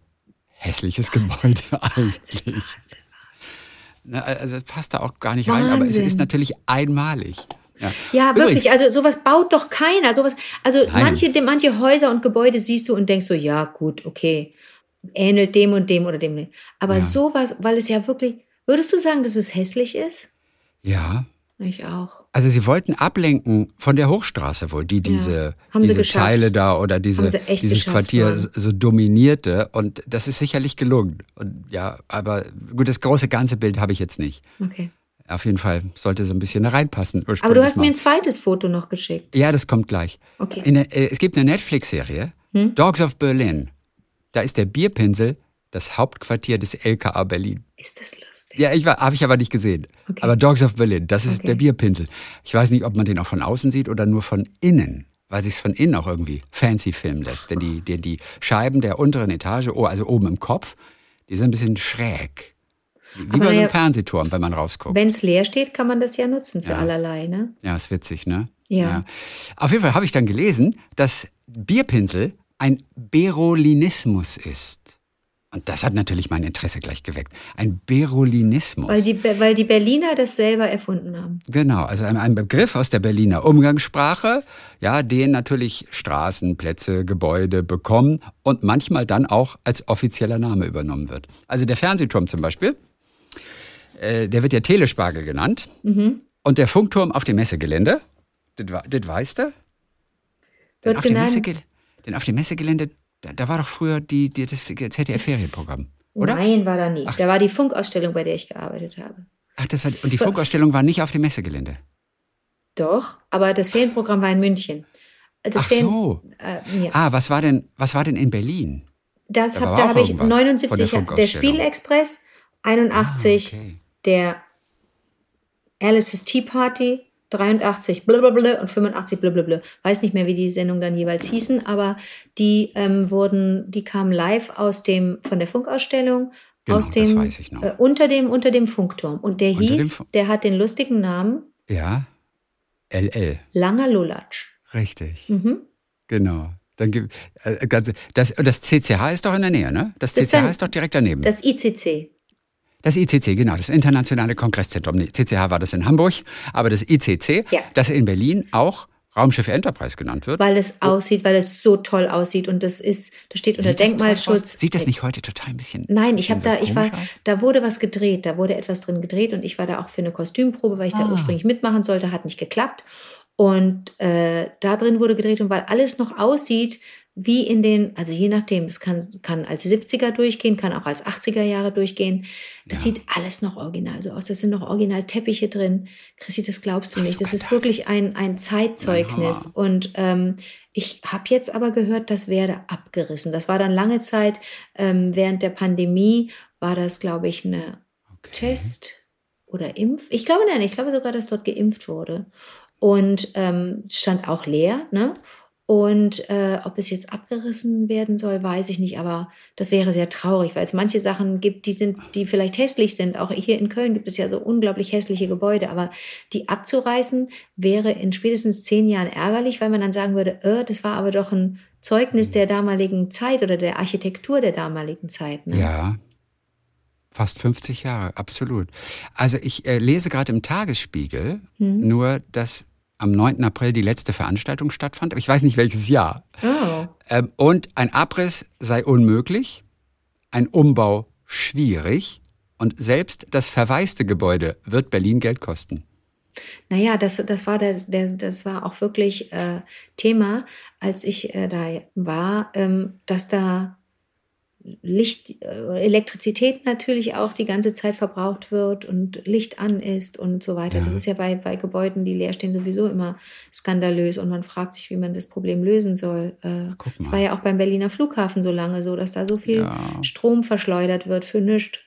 hässliches Gebäude eigentlich. Ne, Also es passt da auch gar nicht rein, aber es Wahnsinn. ist natürlich einmalig. Ja, Ja, Übrigens, wirklich. Also sowas baut doch keiner. Sowas, also Nein. manche, manche Häuser und Gebäude siehst du und denkst so, ja, gut, okay. Ähnelt dem und dem oder dem. Aber Ja. sowas, weil es ja wirklich. Würdest du sagen, dass es hässlich ist? Ja, Ich auch. also sie wollten ablenken von der Hochstraße wohl, die diese, sie diese. Teile da oder diese, dieses Quartier so, so dominierte. Und das ist sicherlich gelungen. Und ja, aber gut, das große ganze Bild habe ich jetzt nicht. Okay. Auf jeden Fall sollte so ein bisschen da reinpassen. Aber du hast mal. mir ein zweites Foto noch geschickt. Ja, das kommt gleich. Okay. Der, äh, es gibt eine Netflix-Serie, Hm? Dogs of Berlin. Da ist der Bierpinsel das Hauptquartier des LKA Berlin. Ist das lustig? Ja, ich habe ich aber nicht gesehen. Okay. Aber Dogs of Berlin, das ist Okay. der Bierpinsel. Ich weiß nicht, ob man den auch von außen sieht oder nur von innen, weil sich von innen auch irgendwie fancy filmen lässt. Denn die, die, die Scheiben der unteren Etage, oh, also oben im Kopf, die sind ein bisschen schräg. Wie bei so einem Fernsehturm, wenn man rausguckt. Wenn es leer steht, kann man das ja nutzen für ja. allerlei, ne? Ja, ist witzig, ne? Ja. ja. Auf jeden Fall habe ich dann gelesen, dass Bierpinsel ein Berolinismus ist. Und das hat natürlich mein Interesse gleich geweckt. Ein Berolinismus. Weil die, weil die Berliner das selber erfunden haben. Genau, also ein, ein, Begriff aus der Berliner Umgangssprache, ja, den natürlich Straßen, Plätze, Gebäude bekommen und manchmal dann auch als offizieller Name übernommen wird. Also der Fernsehturm zum Beispiel, äh, der wird ja Telespargel genannt. Mhm. Und der Funkturm auf dem Messegelände, das, das weißt du? Denn auf, denn auf dem Messegelände da, da war doch früher die, die, das ZDF-Ferienprogramm, oder? Nein, war da nicht. Ach. Da war die Funkausstellung, bei der ich gearbeitet habe. Ach, das war, und die Funkausstellung war nicht auf dem Messegelände? Doch, aber das Ferienprogramm war in München. Das Ach Ferien, so. Äh, ja. Ah, was war denn, was war denn in Berlin? Das da hab, da habe ich 79 der, der Spielexpress, 81 ah, okay. Der Alice's Tea Party, 83 blablabla und 85 blablabla. Weiß nicht mehr, wie die Sendungen dann jeweils hießen, aber die ähm, wurden, die kamen live aus dem, von der Funkausstellung, genau, aus dem, äh, unter dem, unter dem Funkturm. Und der unter hieß, der hat den lustigen Namen. Ja, LL. Langer Lulatsch. Richtig. Mhm. Genau. Dann gibt, äh, das, das CCH ist doch in der Nähe, ne? Das, das CCH ist doch direkt daneben. Das ICC. Das ICC, genau, das Internationale Kongresszentrum. Nee, CCH war das in Hamburg, aber das ICC, ja. das in Berlin auch Raumschiff Enterprise genannt wird. Weil es aussieht, weil es so toll aussieht und das ist, das steht unter Sieht Denkmalschutz. Sieht das nicht heute total ein bisschen? Nein, ich habe so da, ich war, aus? da wurde was gedreht, da wurde etwas drin gedreht und ich war da auch für eine Kostümprobe, weil ich ah. da ursprünglich mitmachen sollte, hat nicht geklappt. Und äh, da drin wurde gedreht und weil alles noch aussieht wie in den, also je nachdem, es kann, kann als 70er durchgehen, kann auch als 80er Jahre durchgehen. Das ja. sieht alles noch original so aus. Da sind noch original Teppiche drin. Chrissy, das glaubst du nicht. Das ist das. wirklich ein, ein Zeitzeugnis. Und ähm, ich habe jetzt aber gehört, das werde abgerissen. Das war dann lange Zeit, ähm, während der Pandemie war das, glaube ich, eine okay. Test oder Impf. Ich glaube nein, ich glaube sogar, dass dort geimpft wurde. Und ähm, stand auch leer, ne? Und äh, ob es jetzt abgerissen werden soll, weiß ich nicht, aber das wäre sehr traurig, weil es manche Sachen gibt, die sind, die vielleicht hässlich sind. Auch hier in Köln gibt es ja so unglaublich hässliche Gebäude, aber die abzureißen wäre in spätestens zehn Jahren ärgerlich, weil man dann sagen würde, äh, das war aber doch ein Zeugnis der damaligen Zeit oder der Architektur der damaligen Zeit. Ne? Ja, Fast 50 Jahre, absolut. Also ich äh, lese gerade im Tagesspiegel hm. nur, dass am 9. April die letzte Veranstaltung stattfand, aber ich weiß nicht welches Jahr. Oh. Ähm, und ein Abriss sei unmöglich, ein Umbau schwierig und selbst das verwaiste Gebäude wird Berlin Geld kosten. Naja, das, das, war, der, der, das war auch wirklich äh, Thema, als ich äh, da war, ähm, dass da Licht, äh, Elektrizität natürlich auch die ganze Zeit verbraucht wird und Licht an ist und so weiter. Ja. Das ist ja bei, bei Gebäuden, die leer stehen, sowieso immer skandalös und man fragt sich, wie man das Problem lösen soll. Es äh, war ja auch beim Berliner Flughafen so lange so, dass da so viel ja. Strom verschleudert wird für nichts.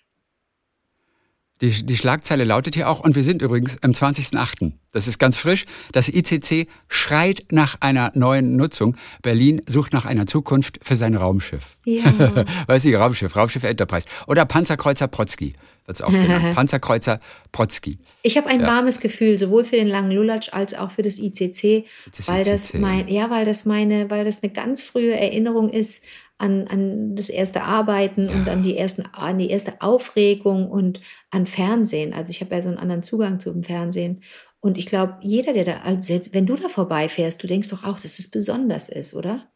Die, die Schlagzeile lautet hier auch, und wir sind übrigens am 20.08. Das ist ganz frisch. Das ICC schreit nach einer neuen Nutzung. Berlin sucht nach einer Zukunft für sein Raumschiff. Ja. Weiß ich, Raumschiff, Raumschiff Enterprise. Oder Panzerkreuzer Protzki wird es auch genannt. Panzerkreuzer Protzki. Ich habe ein ja. warmes Gefühl, sowohl für den langen Lulatsch als auch für das ICC, das weil ICC. das mein, ja, weil das meine, weil das eine ganz frühe Erinnerung ist an, an das erste Arbeiten und an die, ersten, an die erste Aufregung und an Fernsehen. Also ich habe ja so einen anderen Zugang zum Fernsehen. Und ich glaube, jeder, der da, also wenn du da vorbeifährst, du denkst doch auch, dass es besonders ist, oder?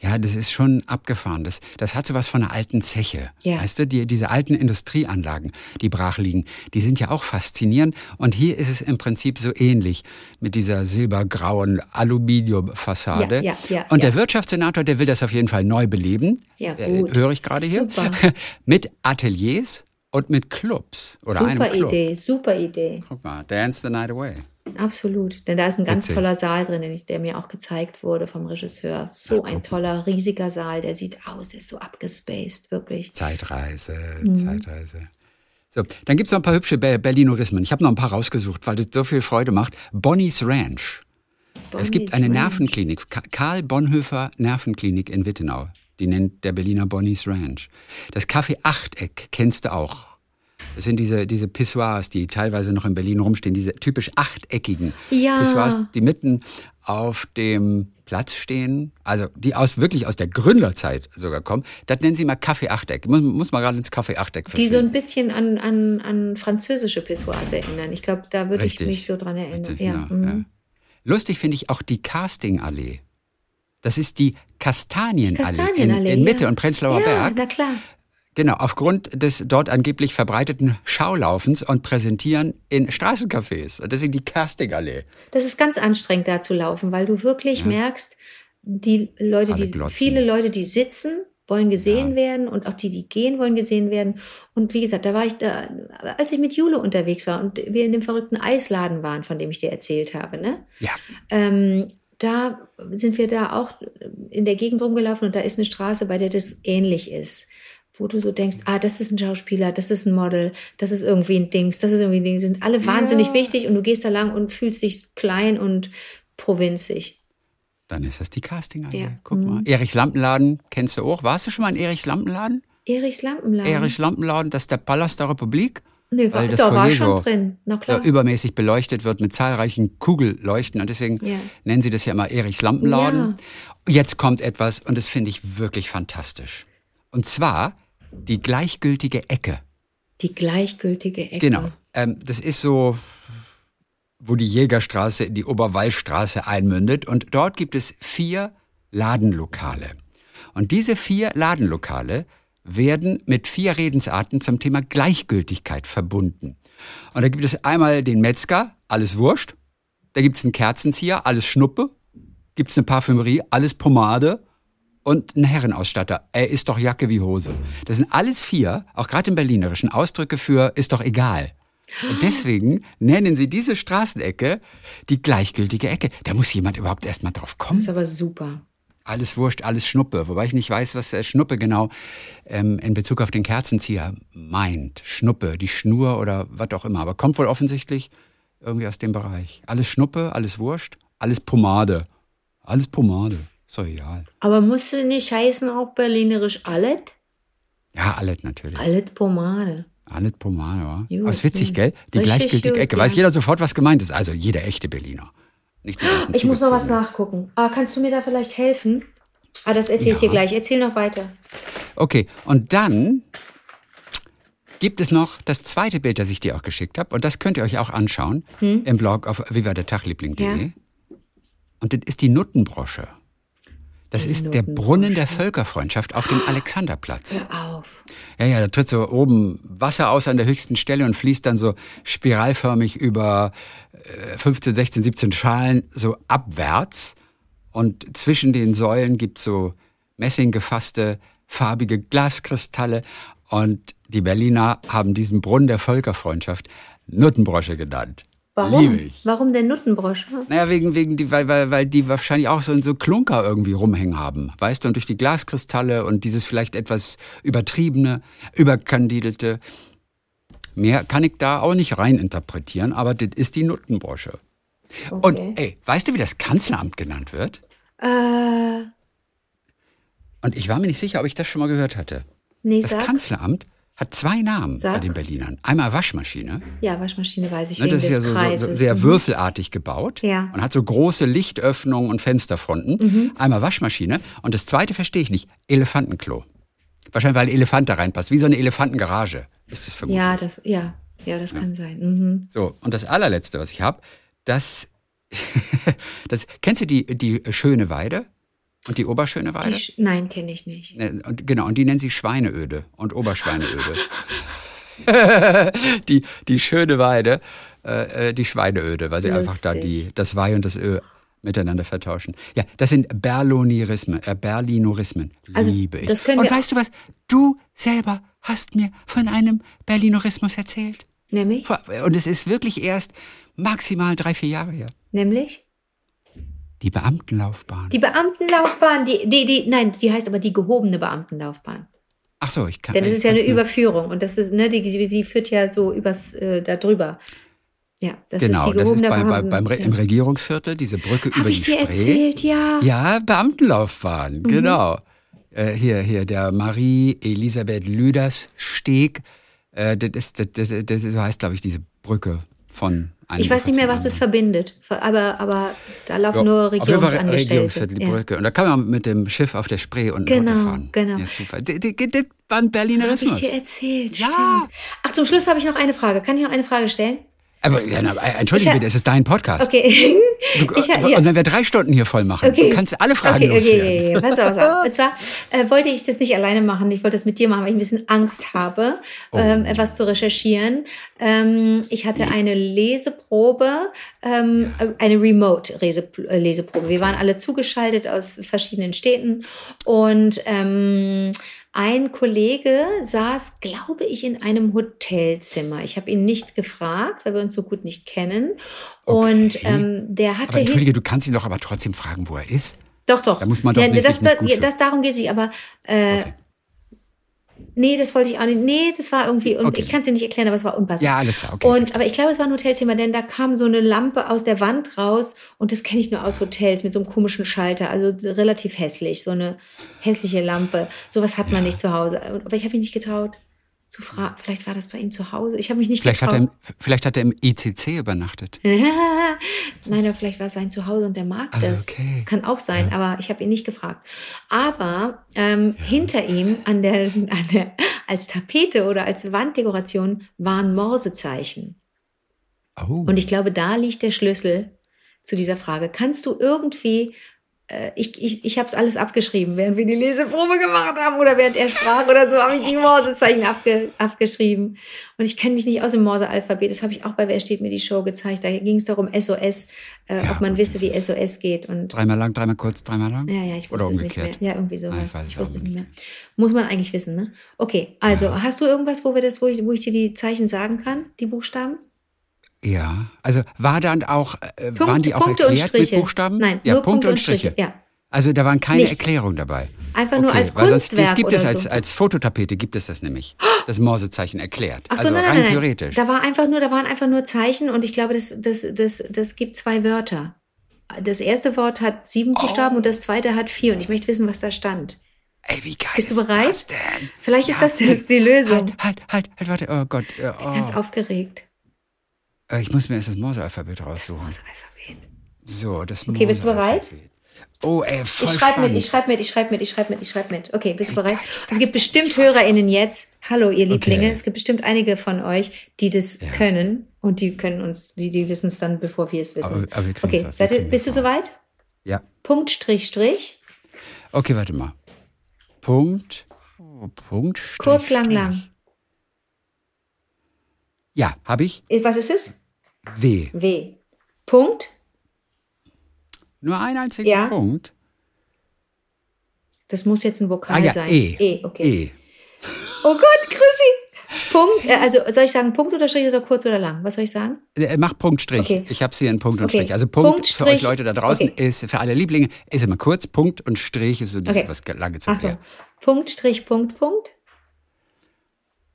Ja, das ist schon abgefahren. Das, das hat so was von einer alten Zeche. Ja. Weißt du, die, diese alten Industrieanlagen, die brach liegen, die sind ja auch faszinierend. Und hier ist es im Prinzip so ähnlich mit dieser silbergrauen Aluminiumfassade. Ja, ja, Und der Wirtschaftssenator, der will das auf jeden Fall neu beleben. Ja, äh, gut. Höre ich gerade hier. mit Ateliers und mit Clubs oder super einem Club. Idee, super Idee. Guck mal, Dance the Night Away. Absolut, denn da ist ein ganz Witzig. toller Saal drin, der mir auch gezeigt wurde vom Regisseur. So ja, ein toller, riesiger Saal, der sieht aus, ist so abgespaced, wirklich. Zeitreise, mhm. Zeitreise. So, dann gibt es noch ein paar hübsche Berlinorismen. Ich habe noch ein paar rausgesucht, weil das so viel Freude macht. Bonnie's Ranch. Bonnie's es gibt eine Ranch. Nervenklinik, Karl Bonhoeffer Nervenklinik in Wittenau. Die nennt der Berliner Bonnie's Ranch. Das Café Achteck kennst du auch. Das sind diese, diese Pissoirs, die teilweise noch in Berlin rumstehen, diese typisch achteckigen Ja. Pissoirs, die mitten auf dem Platz stehen, also die aus wirklich aus der Gründerzeit sogar kommen. Das nennen sie mal Kaffee-Achteck. Muss, muss man gerade ins Kaffee-Achteck Die so ein bisschen an, an, an französische Pissoirs erinnern. Ich glaube, da würde ich mich so dran erinnern. Richtig, ja. genau, mhm. ja. Lustig finde ich auch die Castingallee. Das ist die Kastanienallee, Kastanienallee, in, in Mitte ja. und Prenzlauer ja, Berg. na klar. Genau, aufgrund des dort angeblich verbreiteten Schaulaufens und Präsentieren in Straßencafés. Deswegen die Castingallee. Das ist ganz anstrengend, da zu laufen, weil du wirklich Ja. merkst, die Leute, Alle die, glotzen. viele Leute, die sitzen, wollen gesehen Ja. werden und auch die, die gehen, wollen gesehen werden. Und wie gesagt, da war ich da, als ich mit Jule unterwegs war und wir in dem verrückten Eisladen waren, von dem ich dir erzählt habe, ne? Ja, Ähm, da sind wir da auch in der Gegend rumgelaufen und da ist eine Straße, bei der das ähnlich ist. Wo du so denkst, ah, das ist ein Schauspieler, das ist ein Model, das ist irgendwie ein Dings, das ist irgendwie ein Ding. Die sind alle wahnsinnig Ja. wichtig und du gehst da lang und fühlst dich klein und provinzig. dann ist das die Castingallee. Ja. Guck Mhm. mal. Erichs Lampenladen kennst du auch. Warst du schon mal in Erichs Lampenladen? Erichs Lampenladen. Erichs Lampenladen, das ist der Palast der Republik. nee, war, weil das da war schon so- drin. Na klar. übermäßig beleuchtet wird mit zahlreichen Kugelleuchten. Und deswegen Ja. nennen sie das ja immer Erichs Lampenladen. Ja. Jetzt kommt etwas und das finde ich wirklich fantastisch. Und zwar die gleichgültige Ecke. Die gleichgültige Ecke. Genau. Ähm, das ist so, wo die Jägerstraße in die Oberwallstraße einmündet. Und dort gibt es vier Ladenlokale. Und diese vier Ladenlokale werden mit vier Redensarten zum Thema Gleichgültigkeit verbunden. Und da gibt es einmal den Metzger, alles Wurscht. Da gibt es einen Kerzenzieher, alles Schnuppe. Gibt es eine Parfümerie, alles Pomade. Und einen Herrenausstatter, er ist doch Jacke wie Hose. Das sind alles vier, auch gerade im Berlinerischen, Ausdrücke für ist doch egal. Und deswegen nennen sie diese Straßenecke die gleichgültige Ecke. Da muss jemand überhaupt erst mal drauf Das kommen. ist aber super. Alles wurscht, alles Schnuppe. Wobei ich nicht weiß, was äh, Schnuppe genau ähm, in Bezug auf den Kerzenzieher meint. Schnuppe, die Schnur oder was auch immer. Aber kommt wohl offensichtlich irgendwie aus dem Bereich. Alles Schnuppe, alles wurscht, alles Pomade. Alles Pomade. Ist doch egal. Aber musste nicht heißen auf Berlinerisch alles? Ja, alles natürlich. Alles Pomade. Alles Pomade, wa? Gut, Aber ist witzig, ja. gell? Die Richtig gleichgültige gut, Ecke. ja. Weiß jeder sofort, was gemeint ist. Also jeder echte Berliner. Nicht die ganzen Ich muss noch was nachgucken. Ah, kannst du mir da vielleicht helfen? Ah, das erzähle ich dir gleich. Erzähl noch weiter. Okay, und dann gibt es noch das zweite Bild, das ich dir auch geschickt habe. Und das könnt ihr euch auch anschauen im Blog auf vivadertagliebling.de. Hm? Ja. Und das ist die Nuttenbrosche. Das ist der. Brunnen der Völkerfreundschaft auf dem Alexanderplatz. Hör auf. Ja, ja, da tritt so oben Wasser aus an der höchsten Stelle und fließt dann so spiralförmig über äh, 15, 16, 17 Schalen so abwärts. Und zwischen den Säulen gibt's so messinggefasste, farbige Glaskristalle. Und die Berliner haben diesen Brunnen der Völkerfreundschaft Nuttenbrosche genannt. Warum? Liebe ich. Warum der Nuttenbrosche? Naja, wegen, wegen die, weil, weil, weil die wahrscheinlich auch so, so Klunker irgendwie rumhängen haben. Weißt du, und durch die Glaskristalle und dieses vielleicht etwas übertriebene, überkandidelte. Mehr kann ich da auch nicht rein interpretieren, aber das ist die Nuttenbrosche. Und Okay. ey, weißt du, wie das Kanzleramt genannt wird? Äh, Und ich war mir nicht sicher, ob ich das schon mal gehört hatte. nee, Das sag. Kanzleramt hat zwei Namen bei Sag. den Berlinern. Einmal Waschmaschine. Ja, Waschmaschine weiß ich, Ne, das ist ja so, so, sehr Mhm. würfelartig gebaut Ja. Mhm. und hat so große Lichtöffnungen und Fensterfronten. Einmal Waschmaschine und das zweite verstehe ich nicht, Elefantenklo. Wahrscheinlich, weil ein Elefant da reinpasst, wie so eine Elefantengarage ist das vermutlich. Ja, das, ja, ja, das kann sein. Mhm. So, und das allerletzte, was ich habe, das, das, kennst du die, die schöne Weide und die Oberschöne Die, nein, kenne ich nicht. Äh, Und, genau, und die nennen sie Schweineöde und Oberschweineöde. die, die schöne Weide, äh, äh, die Schweineöde, weil sie einfach da Lustig. die, das Weih und das Ö miteinander vertauschen. Ja, das sind Berlonierismen, äh, Berlinorismen. Also, Liebe ich. das können und weißt du was? Du selber hast mir von einem Berlinorismus erzählt. Nämlich? Und es ist wirklich erst maximal drei, vier Jahre her. Nämlich? Die Beamtenlaufbahn. Die Beamtenlaufbahn, die, die, die, nein, die heißt aber die gehobene Beamtenlaufbahn. Ach so, ich kann. Denn es ich ist ja eine Überführung und das ist, ne, die, die, die führt ja so übers, äh, da drüber. Ja, das Genau, ist die das ist gehobene bei, bei, beim Re im Regierungsviertel, diese Brücke über Hab die ich dir Spree. erzählt, ja. Ja, Beamtenlaufbahn, Mhm. genau. Äh, hier, hier, der Marie-Elisabeth Lüders Steg Äh, das, das, das, das, heißt, glaube ich, diese Brücke von Ich weiß nicht mehr, was es verbindet, aber, aber da laufen Ja, nur Regierungsangestellte. Ja. Brücke. Und da kann man mit dem Schiff auf der Spree unten Genau, runterfahren. genau. Ja, super. Das, war ein Berlinerismus. ich dir erzählt, Ja. stimmt. Ach, zum Schluss habe ich noch eine Frage. Kann ich noch eine Frage stellen? Aber ja, na, äh, entschuldige bitte, es ist dein Podcast. Okay. Du, ich, ha- ja. Und wenn wir drei Stunden hier voll machen, Okay. du kannst alle Fragen okay, loswerden. okay, okay. Pass auf, pass auf. Und zwar äh, wollte ich das nicht alleine machen. Ich wollte das mit dir machen, weil ich ein bisschen Angst habe, Oh. ähm, etwas zu recherchieren. Ähm, ich hatte eine Leseprobe, ähm, eine Remote-Leseprobe. Wir waren alle zugeschaltet aus verschiedenen Städten und ähm, ein Kollege saß, glaube ich, in einem Hotelzimmer. Ich habe ihn nicht gefragt, weil wir uns so gut nicht kennen. Und Okay. ähm, der hatte Aber entschuldige, du kannst ihn doch aber trotzdem fragen, wo er ist. doch, doch. Da muss man doch ja, nicht das, das, ja, das darum geht es nicht, aber äh, Okay. Nee, das wollte ich auch nicht. Nee, das war irgendwie, Okay. ich kann es dir nicht erklären, aber es war unpassend. Ja, alles klar, okay. Und, aber ich glaube, es war ein Hotelzimmer, denn da kam so eine Lampe aus der Wand raus und das kenne ich nur aus Hotels mit so einem komischen Schalter, also so relativ hässlich, so eine hässliche Lampe. Sowas hat man nicht zu Hause. Aber ich habe mich nicht getraut zu fragen. Vielleicht war das bei ihm zu Hause. Ich habe mich nicht vielleicht, hat er, getraut. im- vielleicht hat er im ICC übernachtet. Nein, aber vielleicht war es sein Zuhause und der mag Also, das. okay. Das kann auch sein, aber ich habe ihn nicht gefragt. Aber ähm, hinter ihm an der, an der, als Tapete oder als Wanddekoration waren Morsezeichen. Oh. Und ich glaube, da liegt der Schlüssel zu dieser Frage. Kannst du irgendwie, ich, ich, ich habe es alles abgeschrieben, während wir die Leseprobe gemacht haben oder während er sprach oder so, habe ich die Morsezeichen abge, abgeschrieben. Und ich kenne mich nicht aus dem Morse-Alphabet. Das habe ich auch bei Wer steht mir die Show gezeigt. Da ging es darum, SOS, äh, Ja, ob man wisse, wie SOS geht. Und dreimal lang, dreimal kurz, dreimal lang? ja, ja, ich wusste es nicht mehr. Ja, irgendwie sowas. Nein, ich weiß ich wusste es nicht mehr. Muss man eigentlich wissen, ne? Okay, also hast du irgendwas, wo wir das, wo ich, wo ich dir die Zeichen sagen kann, die Buchstaben? Ja. Also war dann auch, äh, Punkt- waren die auch Punkte erklärt mit. Buchstaben? Nein, ja, nur Punkte und Striche. Ja, Also da waren keine Nichts. Erklärungen dabei. einfach nur als weil sonst, Kunstwerk das gibt oder es als, so. als Fototapete gibt es das nämlich. Das Morsezeichen erklärt. Ach so, also nein, rein nein, nein. theoretisch. Da war einfach nur, da waren einfach nur Zeichen und ich glaube, das, das, das, das gibt zwei Wörter. Das erste Wort hat sieben Oh. Buchstaben und das zweite hat vier. Und ich möchte wissen, was da stand. Ey, wie geil Bist du ist bereit? Vielleicht ist Ja, das, das die Lösung. Halt, halt, halt, halt, warte. Oh Gott. äh, Oh. Ganz aufgeregt. Äh, Ich muss mir erst das Morsealphabet Das raussuchen. Morse-Alphabet. So, das Okay, bist du bereit? Oh, ey, voll Ich schreibe mit, ich schreibe mit, ich schreibe mit, ich schreibe mit, ich schreibe mit. Okay, bist du bereit? Es gibt bestimmt HörerInnen jetzt. Hallo, ihr Lieblinge. Okay. Es gibt bestimmt einige von euch, die das Ja. können und die können uns, die, die wissen es dann, bevor wir es wissen. Aber- aber wir okay, seid ihr, bist du soweit? Ja. Punkt, Strich, Strich. Okay, warte mal. Punkt. Oh, Punkt. Strich, Kurz, lang, lang. Ja, habe ich. Was ist es? W. W. Punkt. Nur ein einziger Ja. Punkt. Das muss jetzt ein Vokal Ah ja, sein. E. E, okay. E. Oh Gott, Chrissy. Punkt. Äh, also soll ich sagen Punkt oder Strich oder kurz oder lang? Was soll ich sagen? Äh, Mach Punkt, Strich. Okay. Ich habe hier in Punkt und Okay. Strich. Also Punkt, Punkt, für Strich. euch Leute da draußen Okay. ist, für alle Lieblinge, ist immer kurz. Punkt und Strich ist so Okay. was lange zu Achtung. ja. Punkt, Strich, Punkt, Punkt.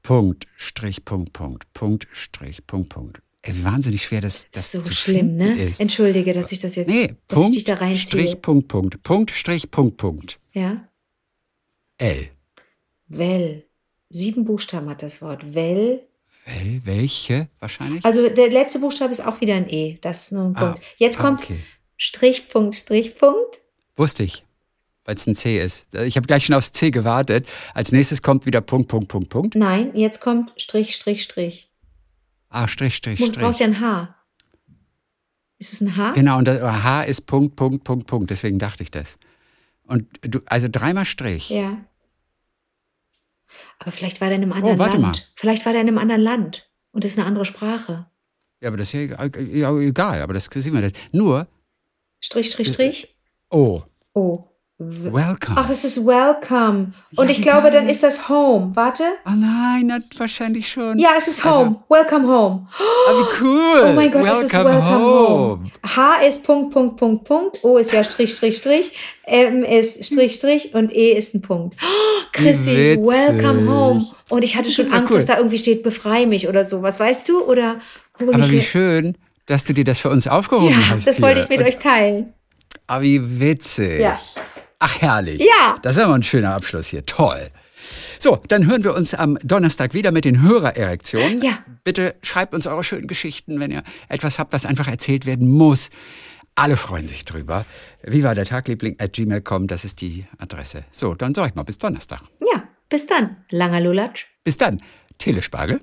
Punkt, Strich, Punkt, Punkt. Punkt, Strich, Punkt, Punkt. Wie wahnsinnig schwer das, das so zu schlimm, ne? ist. Entschuldige, dass ich das jetzt, Nee, dass Punkt, ich dich da reinziehe. Strich, Punkt, Punkt. Punkt, Strich, Punkt, Punkt. Ja. L. Well. Sieben Buchstaben hat das Wort. Well. Wel, welche wahrscheinlich? Also der letzte Buchstabe ist auch wieder ein E. Das ist nur ein Ah, Punkt. Jetzt ah, kommt okay. Strich, Punkt, Strich, Punkt. Wusste ich, weil es ein C ist. Ich habe gleich schon aufs C gewartet. Als nächstes kommt wieder Punkt, Punkt, Punkt, Punkt. Nein, jetzt kommt Strich, Strich, Strich. Ah, Strich, Strich, Du Strich. brauchst ja ein H. Ist es ein H? Genau, und das H ist Punkt, Punkt, Punkt, Punkt. Deswegen dachte ich das. Und du, also dreimal Strich. Ja. Aber vielleicht war der in einem anderen Oh, warte Land. mal. Vielleicht war der in einem anderen Land. Und das ist eine andere Sprache. Ja, aber das ist ja egal, ja, egal aber das sehen wir nicht. Nur, Strich, Strich, Strich. oh, Oh. Welcome. Ach, das ist Welcome. Und Ja, ich glaube, dann ist das Home. Warte. Ah nein, na, wahrscheinlich schon. Ja, es ist Also- Home. welcome Home. Ah, wie cool. Oh mein Gott, welcome das ist Welcome Home. H ist Punkt, Punkt, Punkt, Punkt. O ist ja Strich, Strich, Strich. M ist Strich, Strich und E ist ein Punkt. Oh, Chrissy. Welcome Home. Und ich hatte schon Angst, cool. dass da irgendwie steht, befreie mich oder sowas. Weißt du? Oder Aber wie schön, dass du dir das für uns aufgehoben Ja, hast. das wollte hier. ich mit euch teilen. Ah, wie witzig. Ja. Ach, herrlich. Ja. Das wäre mal ein schöner Abschluss hier. Toll. So, dann hören wir uns am Donnerstag wieder mit den Hörererektionen. Ja. Bitte schreibt uns eure schönen Geschichten, wenn ihr etwas habt, was einfach erzählt werden muss. Alle freuen sich drüber. Wie war der Tagliebling at gmail.com, das ist die Adresse. So, dann sag ich mal bis Donnerstag. Ja, bis dann. Langer Lulatsch. Bis dann. Telespargel.